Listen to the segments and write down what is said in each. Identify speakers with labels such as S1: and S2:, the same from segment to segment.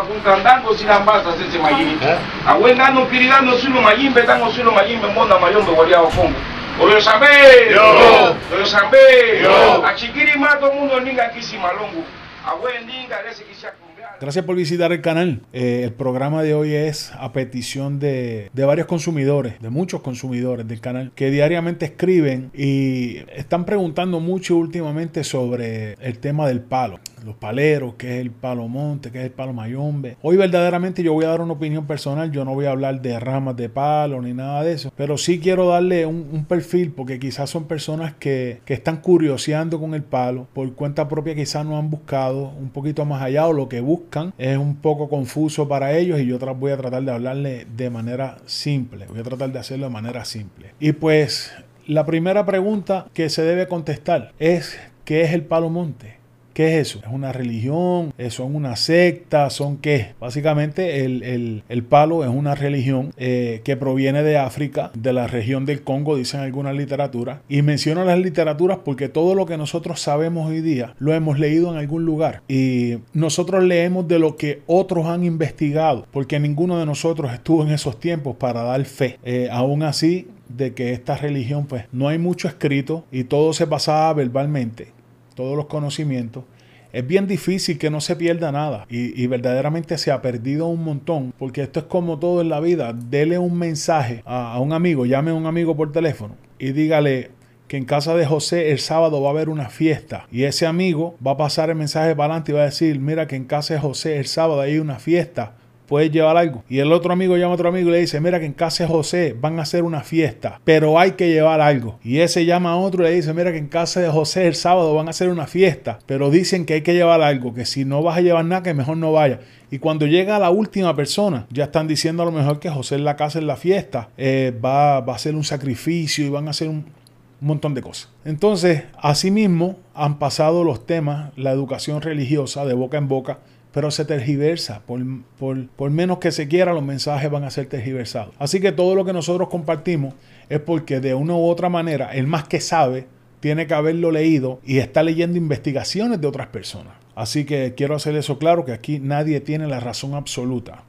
S1: kumkandango silambaza sese mayimbe. Eh? Awe ngano pirirano silo mayimbe tango silo mayimbe mbona mayombe
S2: waliao
S1: kongo? Oyosambe
S2: oyosambe
S1: achigiri mato muno ninga kisi malongo. Awe ndinga lesikisha
S3: Gracias por visitar el canal. Eh, el programa de hoy es a petición de, varios consumidores, de muchos consumidores del canal, que diariamente escriben y están preguntando mucho últimamente sobre el tema del palo. Los paleros, qué es el palo monte, qué es el palo mayombe. Hoy verdaderamente yo voy a dar una opinión personal, yo no voy a hablar de ramas de palo ni nada de eso, pero sí quiero darle un, perfil porque quizás son personas que, que están curioseando con el palo, por cuenta propia quizás no han buscado un poquito más allá o lo que buscan es un poco confuso para ellos y yo voy a tratar de hablarle de manera simple, voy a tratar de hacerlo de manera simple. Y pues la primera pregunta que se debe contestar es ¿qué es el palo monte? ¿Qué es eso? ¿Es una religión? ¿Es- ¿Son una secta? ¿Son qué? Básicamente el, el- el palo es una religión eh, que proviene de África, de la región del Congo, dicen algunas literaturas. Y menciono las literaturas porque todo lo que nosotros sabemos hoy día lo hemos leído en algún lugar. Y nosotros leemos de lo que otros han investigado, porque ninguno de nosotros estuvo en esos tiempos para dar fe. Eh, aún así, de que esta religión, pues no hay mucho escrito y todo se pasaba verbalmente todos los conocimientos, es bien difícil que no se pierda nada y, verdaderamente se ha perdido un montón porque esto es como todo en la vida. Dele un mensaje a, a un amigo, llame a un amigo por teléfono y dígale que en casa de José el sábado va a haber una fiesta y ese amigo va a pasar el mensaje para adelante y va a decir, mira que en casa de José el sábado hay una fiesta puedes llevar algo. Y el otro amigo llama a otro amigo y le dice, mira que en casa de José van a hacer una fiesta, pero hay que llevar algo. Y ese llama a otro y le dice, mira que en casa de José el sábado van a hacer una fiesta, pero dicen que hay que llevar algo, que si no vas a llevar nada, que mejor no vaya. Y cuando llega la última persona, ya están diciendo a lo mejor que José en la casa en la fiesta eh, va, va a hacer un sacrificio y van a hacer un, un montón de cosas. Entonces, asimismo, han pasado los temas, la educación religiosa de boca en boca, pero se tergiversa. Por, por- por menos que se quiera, los mensajes van a ser tergiversados. Así que todo lo que nosotros compartimos es porque de una u otra manera, el más que sabe, tiene que haberlo leído y está leyendo investigaciones de otras personas. Así que quiero hacer eso claro, que aquí nadie tiene la razón absoluta.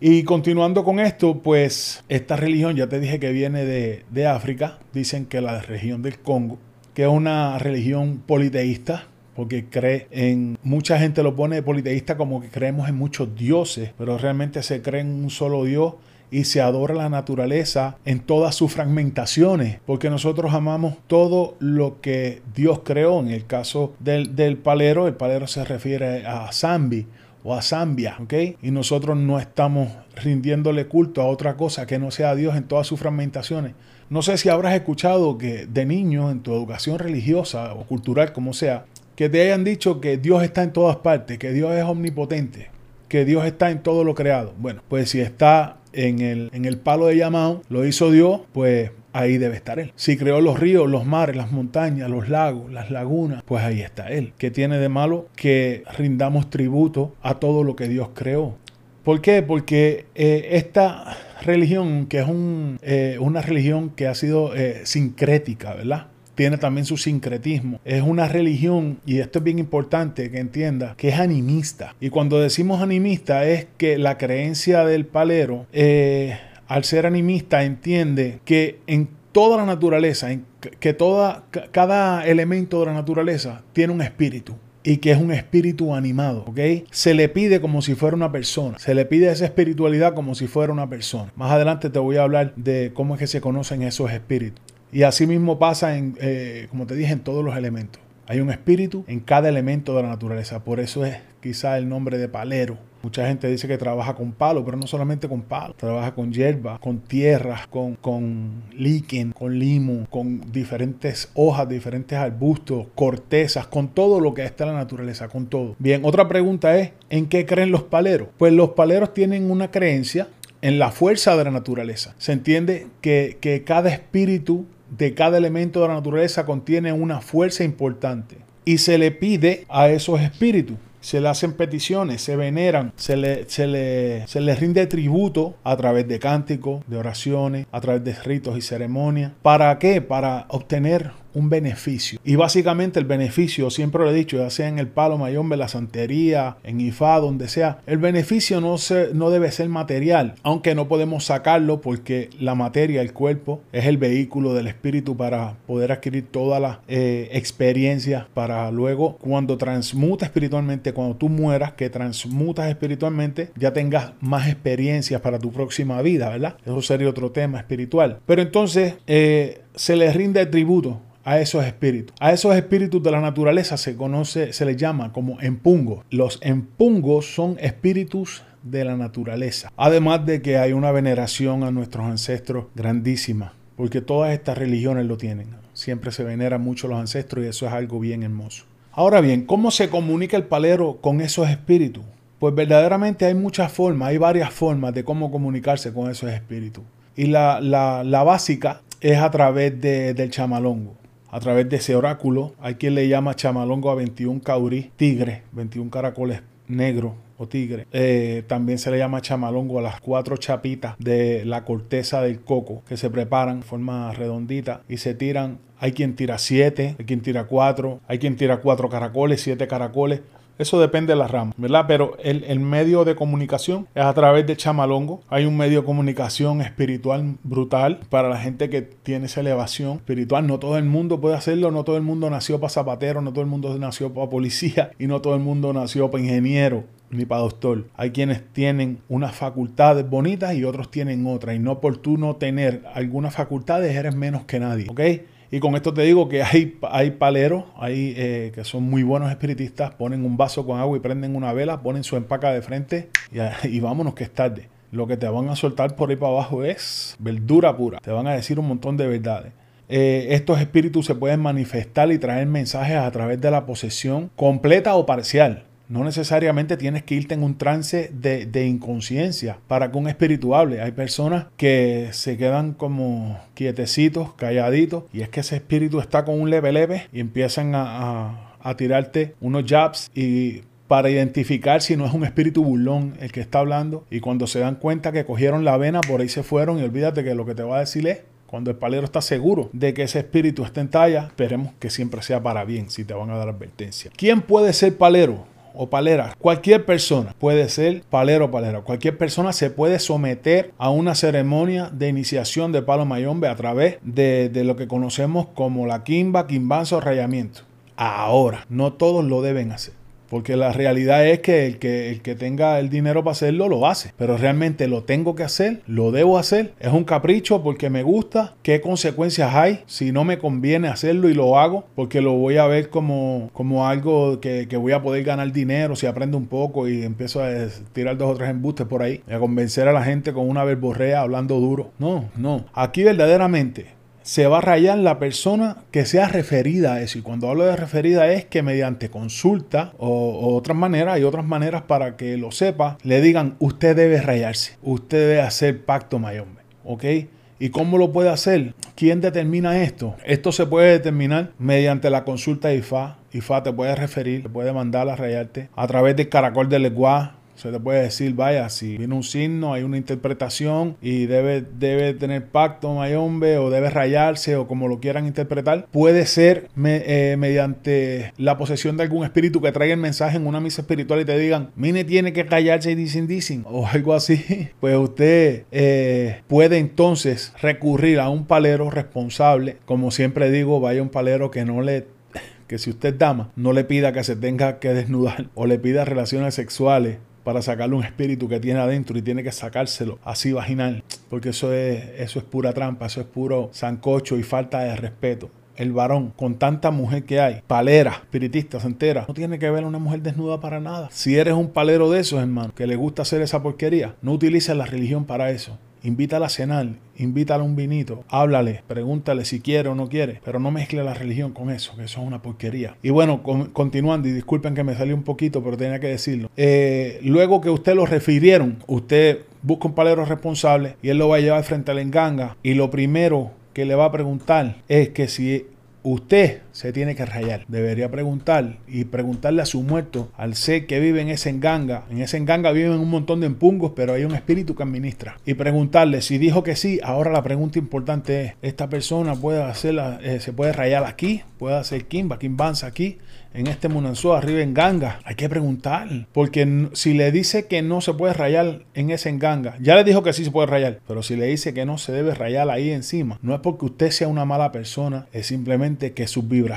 S3: Y continuando con esto, pues esta religión, ya te dije que viene de, de África, dicen que la región del Congo, que es una religión politeísta, porque cree en, mucha gente lo pone politeísta como que creemos en muchos dioses, pero realmente se cree en un solo Dios y se adora la naturaleza en todas sus fragmentaciones, porque nosotros amamos todo lo que Dios creó. En el caso del, del palero, el palero se refiere a Zambi o a Zambia, ¿ok? Y nosotros no estamos rindiéndole culto a otra cosa que no sea Dios en todas sus fragmentaciones. No sé si habrás escuchado que de niño en tu educación religiosa o cultural, como sea, que te hayan dicho que Dios está en todas partes, que Dios es omnipotente, que Dios está en todo lo creado. Bueno, pues si está en el, en el palo de llamado, lo hizo Dios, pues ahí debe estar Él. Si creó los ríos, los mares, las montañas, los lagos, las lagunas, pues ahí está Él. ¿Qué tiene de malo que rindamos tributo a todo lo que Dios creó? ¿Por qué? Porque eh, esta religión, que es un, eh, una religión que ha sido eh, sincrética, ¿verdad? Tiene también su sincretismo. Es una religión, y esto es bien importante que entienda, que es animista. Y cuando decimos animista es que la creencia del palero, eh, al ser animista, entiende que en toda la naturaleza, que toda, ca- cada elemento de la naturaleza tiene un espíritu y que es un espíritu animado, ¿ok? Se le pide como si fuera una persona, se le pide esa espiritualidad como si fuera una persona. Más adelante te voy a hablar de cómo es que se conocen esos espíritus. Y así mismo pasa en, eh, como te dije, en todos los elementos. Hay un espíritu en cada elemento de la naturaleza. Por eso es quizá el nombre de palero. Mucha gente dice que trabaja con palo, pero no solamente con palo. Trabaja con hierba, con tierra, con, con líquen, con limo, con diferentes hojas, diferentes arbustos, cortezas, con todo lo que está en la naturaleza, con todo. Bien, otra pregunta es, ¿en qué creen los paleros? Pues los paleros tienen una creencia en la fuerza de la naturaleza. Se entiende que, que cada espíritu de cada elemento de la naturaleza contiene una fuerza importante y se le pide a esos espíritus. Se le hacen peticiones, se veneran, se le, se, le, se le rinde tributo a través de cánticos, de oraciones, a través de ritos y ceremonias. ¿Para qué? Para obtener un beneficio. Y básicamente el beneficio, siempre lo he dicho, ya sea en el palo mayombe, la santería, en IFA, donde sea, el beneficio no, se, no debe ser material, aunque no podemos sacarlo porque la materia, el cuerpo, es el vehículo del espíritu para poder adquirir todas las eh, experiencias para luego cuando transmuta espiritualmente, cuando tú mueras, que transmutas espiritualmente, ya tengas más experiencias para tu próxima vida, ¿verdad? Eso sería otro tema espiritual. Pero entonces eh, se les rinde tributo a esos espíritus. A esos espíritus de la naturaleza se conoce, se les llama como empungos. Los empungos son espíritus de la naturaleza. Además de que hay una veneración a nuestros ancestros grandísima, porque todas estas religiones lo tienen. Siempre se veneran mucho los ancestros y eso es algo bien hermoso. Ahora bien, ¿cómo se comunica el palero con esos espíritus? Pues verdaderamente hay muchas formas, hay varias formas de cómo comunicarse con esos espíritus. Y la, la, básica es a través de, del chamalongo, a través de ese oráculo. Hay quien le llama chamalongo a 21 caurí, tigre, 21 caracoles negros o tigre. Eh, también se le llama chamalongo a las cuatro chapitas de la corteza del coco que se preparan en forma redondita y se tiran. Hay quien tira siete, hay quien tira cuatro, hay quien tira cuatro caracoles, siete caracoles. Eso depende de la rama, ¿verdad? Pero el, el, medio de comunicación es a través de chamalongo. Hay un medio de comunicación espiritual brutal para la gente que tiene esa elevación espiritual. No todo el mundo puede hacerlo, no todo el mundo nació para zapatero, no todo el mundo nació para policía y no todo el mundo nació para ingeniero ni para doctor. Hay quienes tienen unas facultades bonitas y otros tienen otras. Y no por tú no tener algunas facultades eres menos que nadie. ¿Ok? Y con esto te digo que hay, hay paleros eh, que son muy buenos espiritistas, ponen un vaso con agua y prenden una vela, ponen su empaca de frente y, y vámonos que es tarde. Lo que te van a soltar por ahí para abajo es verdura pura. Te van a decir un montón de verdades. Eh, estos espíritus se pueden manifestar y traer mensajes a través de la posesión completa o parcial. No necesariamente tienes que irte en un trance de, inconsciencia para que un espíritu hable. Hay personas que se quedan como quietecitos, calladitos, y es que ese espíritu está con un leve leve y empiezan a, a tirarte unos jabs y para identificar si no es un espíritu burlón el que está hablando y cuando se dan cuenta que cogieron la vena por ahí se fueron y olvídate que lo que te va a decir es cuando el palero está seguro de que ese espíritu está en talla, esperemos que siempre sea para bien si te van a dar advertencia. ¿Quién puede ser palero? O palera. Cualquier persona puede ser palero o palera. Cualquier persona se puede someter a una ceremonia de iniciación de palo mayombe a través de, lo que conocemos como la quimba, quimbanzo o rayamiento. Ahora, no todos lo deben hacer. Porque la realidad es que el, que el que tenga el dinero para hacerlo lo hace. Pero realmente lo tengo que hacer, lo debo hacer. Es un capricho porque me gusta. ¿Qué consecuencias hay si no me conviene hacerlo y lo hago? Porque lo voy a ver como, como algo que, voy a poder ganar dinero si aprendo un poco y empiezo a tirar dos o tres embustes por ahí. A convencer a la gente con una verborrea hablando duro. No, no. Aquí verdaderamente se va a rayar la persona que sea referida a eso. Y cuando hablo de referida es que mediante consulta o, otras maneras, hay otras maneras para que lo sepa, le digan, usted debe rayarse, usted debe hacer pacto mayombe. ¿Ok? ¿Y cómo lo puede hacer? ¿Quién determina esto? Esto se puede determinar mediante la consulta de IFA. IFA te puede referir, te puede mandar a rayarte a través del caracol de lenguaje se te puede decir, vaya, si viene un signo, hay una interpretación y debe, debe tener pacto mayombe o debe rayarse o como lo quieran interpretar. Puede ser eh, mediante la posesión de algún espíritu que traiga el mensaje en una misa espiritual y te digan, mine tiene que callarse y dicen, dicen, o algo así. Pues usted eh, puede entonces recurrir a un palero responsable. Como siempre digo, vaya un palero que no le que si usted dama, no le pida que se tenga que desnudar o le pida relaciones sexuales para sacarle un espíritu que tiene adentro y tiene que sacárselo así vaginal, porque eso es, eso es pura trampa, eso es puro sancocho y falta de respeto el varón, con tanta mujer que hay, palera, espiritista, entera, no tiene que ver a una mujer desnuda para nada. Si eres un palero de esos, hermano, que le gusta hacer esa porquería, no utilices la religión para eso. Invítala a cenar, invítala a un vinito, háblale, pregúntale si quiere o no quiere, pero no mezcle la religión con eso, que eso es una porquería. Y bueno, continuando, y disculpen que me salió un poquito, pero tenía que decirlo. Eh, luego que usted lo refirieron, usted busca un palero responsable y él lo va a llevar frente a la enganga y lo primero que le va a preguntar es que si usted se tiene que rayar. Debería preguntar y preguntarle a su muerto, al ser que vive en ese enganga. En ese enganga viven un montón de empungos, pero hay un espíritu que administra. Y preguntarle, si dijo que sí, ahora la pregunta importante es, ¿esta persona puede hacerla, eh, se puede rayar aquí? ¿Puede hacer Kimba, Kimbanza aquí? en este Munanzó, arriba en Ganga. Hay que preguntar, porque si le dice que no se puede rayar en ese Ganga, ya le dijo que sí se puede rayar, pero si le dice que no se debe rayar ahí encima, no es porque usted sea una mala persona, es simplemente que sus vibraciones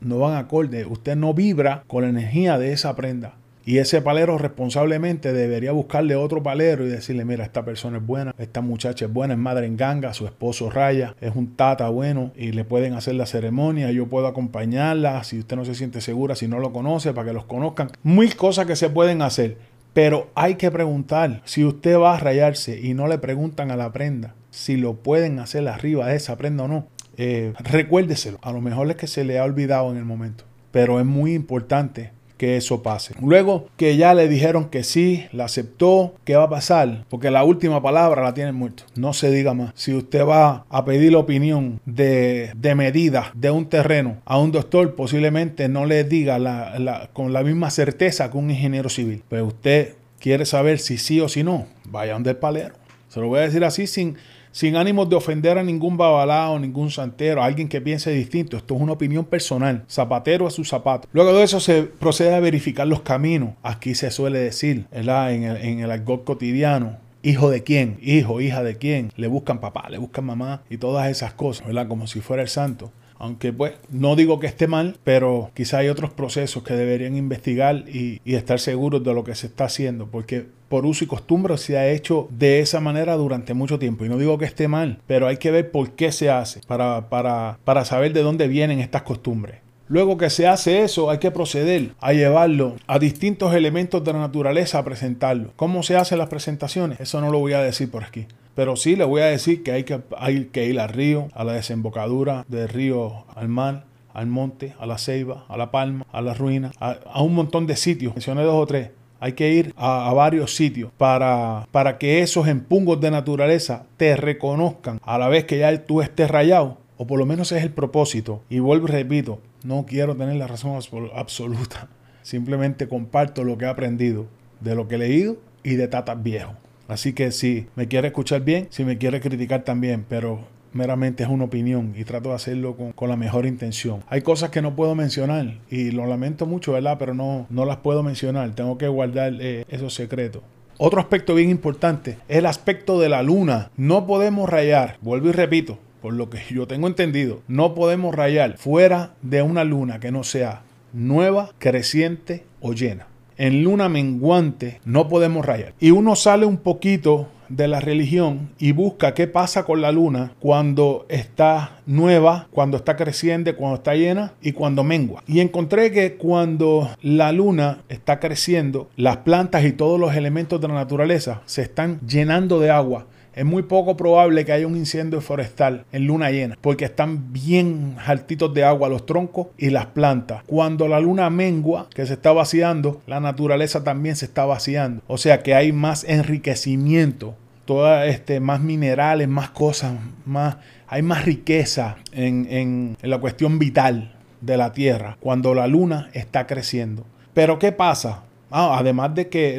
S3: no van acorde, usted no vibra con la energía de esa prenda. Y ese palero responsablemente debería buscarle otro palero y decirle, mira, esta persona es buena, esta muchacha es buena, es madre en ganga, su esposo raya, es un tata bueno y le pueden hacer la ceremonia, yo puedo acompañarla, si usted no se siente segura, si no lo conoce, para que los conozcan. Mil cosas que se pueden hacer, pero hay que preguntar, si usted va a rayarse y no le preguntan a la prenda si lo pueden hacer arriba de esa prenda o no, eh, recuérdeselo, a lo mejor es que se le ha olvidado en el momento, pero es muy importante que eso pase. Luego que ya le dijeron que sí, la aceptó, ¿qué va a pasar? Porque la última palabra la tiene muerto. No se diga más. Si usted va a pedir la opinión de, de medida de un terreno a un doctor, posiblemente no le diga con la misma certeza que un ingeniero civil. Pero usted quiere saber si sí o si no, vaya donde el palero. Se lo voy a decir así sin, sin ánimos de ofender a ningún babalao, ningún santero, a alguien que piense distinto. Esto es una opinión personal, zapatero a su zapato. Luego de eso se procede a verificar los caminos. Aquí se suele decir, ¿verdad? En el, en el cotidiano, hijo de quién, hijo, hija de quién, le buscan papá, le buscan mamá y todas esas cosas, ¿verdad? Como si fuera el santo. Aunque pues no digo que esté mal, pero quizá hay otros procesos que deberían investigar y, estar seguros de lo que se está haciendo, porque por uso y costumbre se ha hecho de esa manera durante mucho tiempo. Y no digo que esté mal, pero hay que ver por qué se hace para, para, para saber de dónde vienen estas costumbres. Luego que se hace eso, hay que proceder a llevarlo a distintos elementos de la naturaleza a presentarlo. ¿Cómo se hacen las presentaciones? Eso no lo voy a decir por aquí. Pero sí le voy a decir que hay que, hay que ir al río, a la desembocadura del río al mar, al monte, a la ceiba, a la palma, a la ruina, a, un montón de sitios. Mencioné dos o tres. Hay que ir a, varios sitios para, para que esos empungos de naturaleza te reconozcan a la vez que ya tú estés rayado. O por lo menos es el propósito. Y vuelvo y repito, no quiero tener la razón absoluta. Simplemente comparto lo que he aprendido de lo que he leído y de tatas viejos. Así que si me quiere escuchar bien, si me quiere criticar también, pero meramente es una opinión y trato de hacerlo con, la mejor intención. Hay cosas que no puedo mencionar y lo lamento mucho, ¿verdad? Pero no, no las puedo mencionar, tengo que guardar eh, esos secretos. Otro aspecto bien importante es el aspecto de la luna. No podemos rayar, vuelvo y repito, por lo que yo tengo entendido, no podemos rayar fuera de una luna que no sea nueva, creciente o llena en luna menguante no podemos rayar. Y uno sale un poquito de la religión y busca qué pasa con la luna cuando está nueva, cuando está creciente, cuando está llena y cuando mengua. Y encontré que cuando la luna está creciendo, las plantas y todos los elementos de la naturaleza se están llenando de agua es muy poco probable que haya un incendio forestal en luna llena, porque están bien jaltitos de agua los troncos y las plantas. Cuando la luna mengua, que se está vaciando, la naturaleza también se está vaciando. O sea que hay más enriquecimiento, este, más minerales, más cosas, más, hay más riqueza en, la cuestión vital de la Tierra cuando la luna está creciendo. Pero ¿qué pasa? Ah, además de que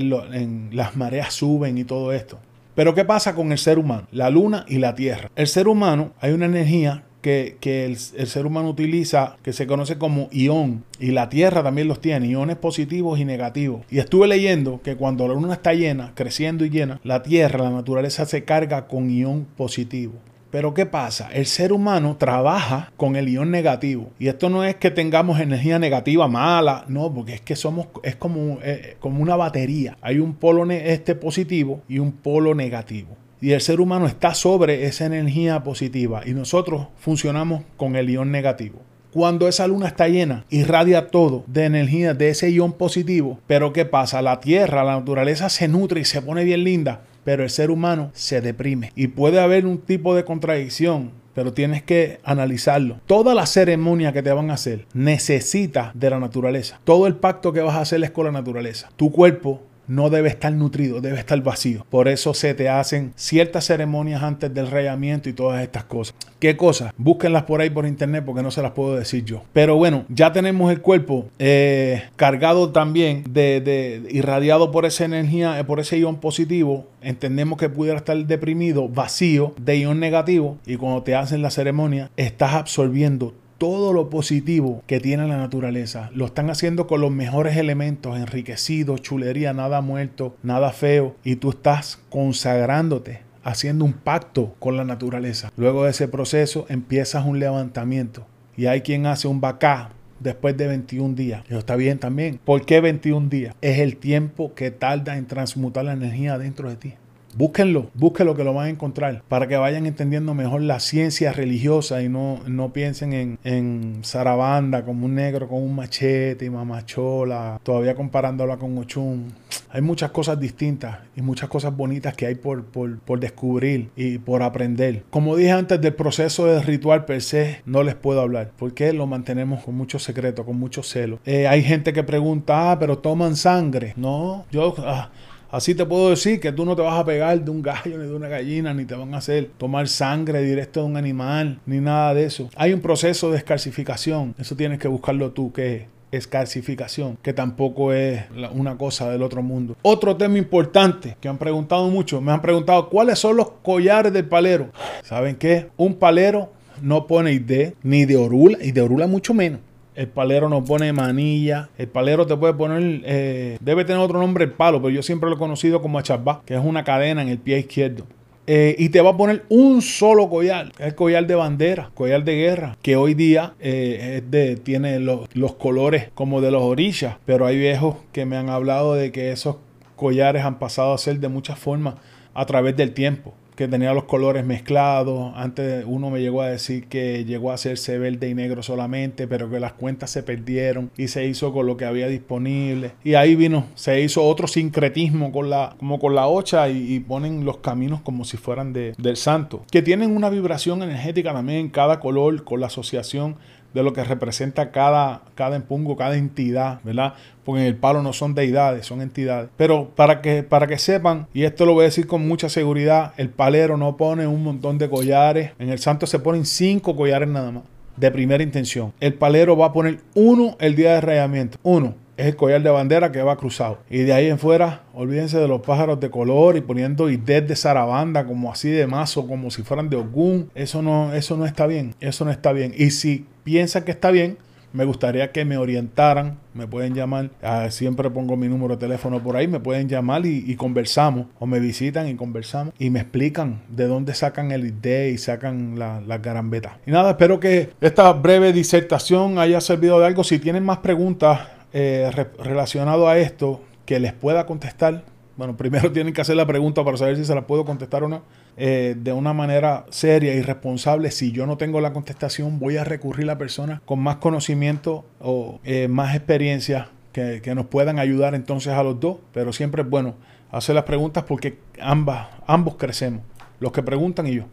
S3: las mareas suben y todo esto. Pero ¿qué pasa con el ser humano? La luna y la tierra. El ser humano, hay una energía que, el, el, ser humano utiliza que se conoce como ión y la Tierra también los tiene, iones positivos y negativos. Y estuve leyendo que cuando la luna está llena, creciendo y llena, la Tierra, la naturaleza se carga con ión positivo. Pero ¿qué pasa? El ser humano trabaja con el ion negativo. Y esto no es que tengamos energía negativa mala, no, porque es que somos, es como, eh, como una batería. Hay un polo este positivo y un polo negativo. Y el ser humano está sobre esa energía positiva y nosotros funcionamos con el ion negativo. Cuando esa luna está llena, irradia todo de energía de ese ion positivo. Pero ¿qué pasa? La tierra, la naturaleza se nutre y se pone bien linda pero el ser humano se deprime. Y puede haber un tipo de contradicción, pero tienes que analizarlo. Toda la ceremonia que te van a hacer necesita de la naturaleza. Todo el pacto que vas a hacer es con la naturaleza. Tu cuerpo no debe estar nutrido, debe estar vacío. Por eso se te hacen ciertas ceremonias antes del rayamiento y todas estas cosas. ¿Qué cosas? Búsquenlas por ahí por internet porque no se las puedo decir yo. Pero bueno, ya tenemos el cuerpo eh, cargado también de, de, irradiado por esa energía, eh, por ese ion positivo. Entendemos que pudiera estar deprimido, vacío de ion negativo. Y cuando te hacen la ceremonia, estás absorbiendo todo lo positivo que tiene la naturaleza. Lo están haciendo con los mejores elementos, enriquecidos, chulería, nada muerto, nada feo. Y tú estás consagrándote haciendo un pacto con la naturaleza. Luego de ese proceso empiezas un levantamiento. Y hay quien hace un bacá después de 21 días. Eso está bien también. ¿Por qué 21 días? Es el tiempo que tarda en transmutar la energía dentro de ti. Búsquenlo, búsquenlo que lo van a encontrar para que vayan entendiendo mejor la ciencia religiosa y no, no piensen en, en Sarabanda como un negro con un machete y mamachola, todavía comparándola con Ochun. Hay muchas cosas distintas y muchas cosas bonitas que hay por, por, por, descubrir y por aprender. Como dije antes del proceso del ritual per se, no les puedo hablar porque lo mantenemos con mucho secreto, con mucho celo. Eh, hay gente que pregunta, ah, pero toman sangre. No, yo... Ah, Así te puedo decir que tú no te vas a pegar de un gallo ni de una gallina, ni te van a hacer tomar sangre directo de un animal, ni nada de eso. Hay un proceso de escalcificación. Eso tienes que buscarlo tú, que es escalcificación, que tampoco es una cosa del otro mundo. Otro tema importante que han preguntado mucho, me han preguntado cuáles son los collares del palero. ¿Saben qué? Un palero no pone ID ni de orula y de orula mucho menos. El palero no pone manilla. El palero te puede poner, eh, debe tener otro nombre el palo, pero yo siempre lo he conocido como achabá, que es una cadena en el pie izquierdo. Eh, y te va a poner un solo collar, el collar de bandera, collar de guerra, que hoy día eh, tiene los, los colores como de los orillas, pero hay viejos que me han hablado de que esos collares han pasado a ser de muchas formas a través del tiempo que tenía los colores mezclados. Antes uno me llegó a decir que llegó a hacerse verde y negro solamente, pero que las cuentas se perdieron y se hizo con lo que había disponible. Y ahí vino, se hizo otro sincretismo con la, como con la ocha y, ponen los caminos como si fueran de, del santo, que tienen una vibración energética también cada color con la asociación de lo que representa cada, cada empungo, cada entidad, ¿verdad? Porque en el palo no son deidades, son entidades. Pero para que, para que sepan, y esto lo voy a decir con mucha seguridad, el palero no pone un montón de collares. En el santo se ponen cinco collares nada más, de primera intención. El palero va a poner uno el día de rayamiento, uno es el collar de bandera que va cruzado. Y de ahí en fuera, olvídense de los pájaros de color y poniendo ideas de zarabanda como así de mazo, como si fueran de Ogún. Eso no, eso no está bien. Eso no está bien. Y si piensan que está bien, me gustaría que me orientaran, me pueden llamar, ah, siempre pongo mi número de teléfono por ahí, me pueden llamar y, conversamos, o me visitan y conversamos y me explican de dónde sacan el ID y sacan las la garambetas. Y nada, espero que esta breve disertación haya servido de algo. Si tienen más preguntas, eh, relacionado a esto que les pueda contestar. Bueno, primero tienen que hacer la pregunta para saber si se la puedo contestar o no. Eh, de una manera seria y responsable. Si yo no tengo la contestación, voy a recurrir a personas con más conocimiento o eh, más experiencia que, que, nos puedan ayudar entonces a los dos. Pero siempre es bueno hacer las preguntas porque ambas, ambos crecemos. Los que preguntan y yo.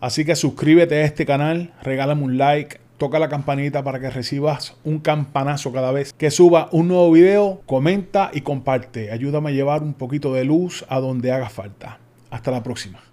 S3: Así que suscríbete a este canal, regálame un like, toca la campanita para que recibas un campanazo cada vez que suba un nuevo video, comenta y comparte. Ayúdame a llevar un poquito de luz a donde haga falta. Hasta la próxima.